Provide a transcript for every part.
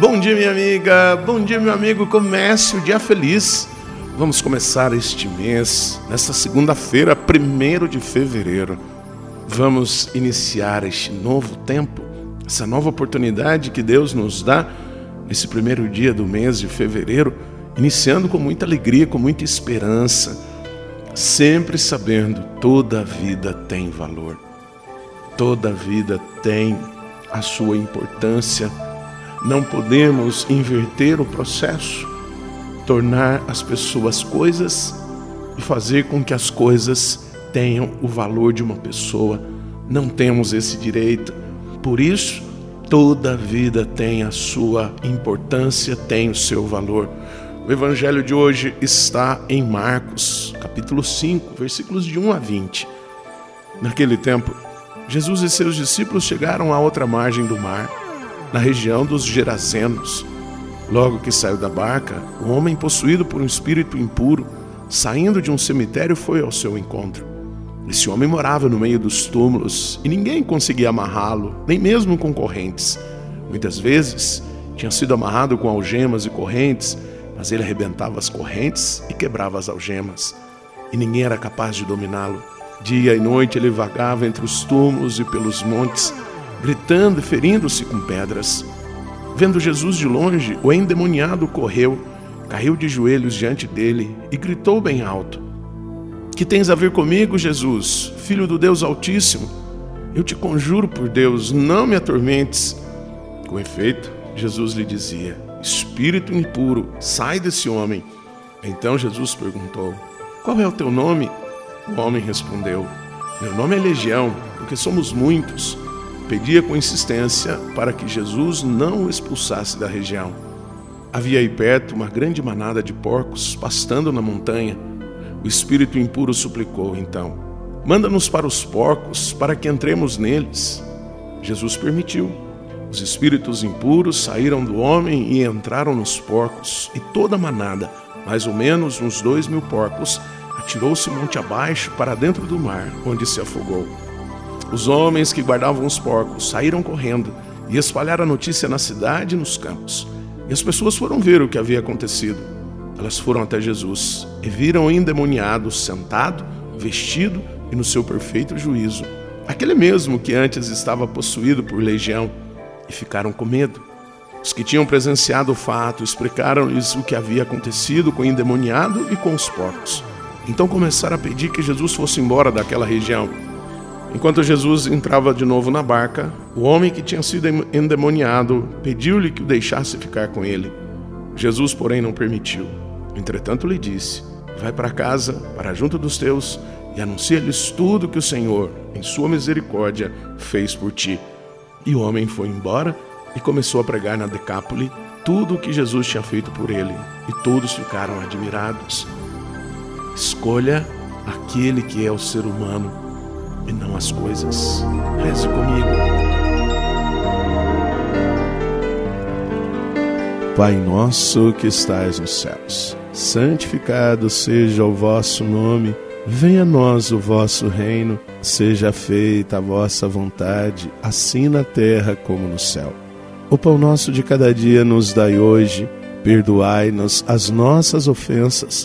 Bom dia, minha amiga. Bom dia, meu amigo. Comece o dia feliz. Vamos começar este mês, nesta segunda-feira, 1 de fevereiro. Vamos iniciar este novo tempo, essa nova oportunidade que Deus nos dá nesse primeiro dia do mês de fevereiro, iniciando com muita alegria, com muita esperança, sempre sabendo toda vida tem valor, toda vida tem a sua importância não podemos inverter o processo, tornar as pessoas coisas e fazer com que as coisas tenham o valor de uma pessoa. Não temos esse direito. Por isso, toda vida tem a sua importância, tem o seu valor. O evangelho de hoje está em Marcos, capítulo 5, versículos de 1 a 20. Naquele tempo, Jesus e seus discípulos chegaram à outra margem do mar na região dos Gerazenos. Logo que saiu da barca, o homem possuído por um espírito impuro, saindo de um cemitério, foi ao seu encontro. Esse homem morava no meio dos túmulos e ninguém conseguia amarrá-lo, nem mesmo com correntes. Muitas vezes tinha sido amarrado com algemas e correntes, mas ele arrebentava as correntes e quebrava as algemas, e ninguém era capaz de dominá-lo. Dia e noite ele vagava entre os túmulos e pelos montes, gritando e ferindo-se com pedras. Vendo Jesus de longe, o endemoniado correu, caiu de joelhos diante dele e gritou bem alto: Que tens a ver comigo, Jesus, filho do Deus Altíssimo? Eu te conjuro por Deus, não me atormentes. Com efeito, Jesus lhe dizia: Espírito impuro, sai desse homem. Então Jesus perguntou: Qual é o teu nome? O homem respondeu: Meu nome é Legião, porque somos muitos pedia com insistência para que Jesus não o expulsasse da região. Havia aí perto uma grande manada de porcos pastando na montanha. O espírito impuro suplicou então: Manda-nos para os porcos, para que entremos neles. Jesus permitiu. Os espíritos impuros saíram do homem e entraram nos porcos, e toda a manada, mais ou menos uns dois mil porcos, atirou-se monte abaixo para dentro do mar, onde se afogou. Os homens que guardavam os porcos saíram correndo e espalharam a notícia na cidade e nos campos. E as pessoas foram ver o que havia acontecido. Elas foram até Jesus e viram o endemoniado sentado, vestido e no seu perfeito juízo. Aquele mesmo que antes estava possuído por legião, e ficaram com medo. Os que tinham presenciado o fato explicaram-lhes o que havia acontecido com o endemoniado e com os porcos. Então começaram a pedir que Jesus fosse embora daquela região. Enquanto Jesus entrava de novo na barca, o homem que tinha sido endemoniado pediu-lhe que o deixasse ficar com ele. Jesus, porém, não permitiu. Entretanto, lhe disse: Vai para casa, para junto dos teus, e anuncia-lhes tudo que o Senhor, em sua misericórdia, fez por ti. E o homem foi embora e começou a pregar na Decápole tudo o que Jesus tinha feito por ele, e todos ficaram admirados. Escolha aquele que é o ser humano e não as coisas. Reze comigo. Pai nosso que estais nos céus, santificado seja o vosso nome. Venha a nós o vosso reino, seja feita a vossa vontade, assim na terra como no céu. O pão nosso de cada dia nos dai hoje, perdoai-nos as nossas ofensas,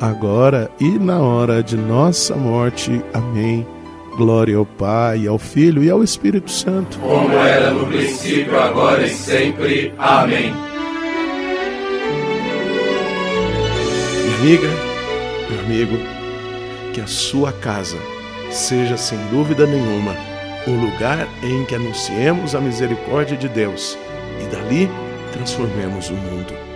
agora e na hora de nossa morte. Amém. Glória ao Pai, ao Filho e ao Espírito Santo. Como era no princípio, agora e sempre. Amém. Minha amiga, meu amigo, que a sua casa seja sem dúvida nenhuma o lugar em que anunciemos a misericórdia de Deus e dali transformemos o mundo.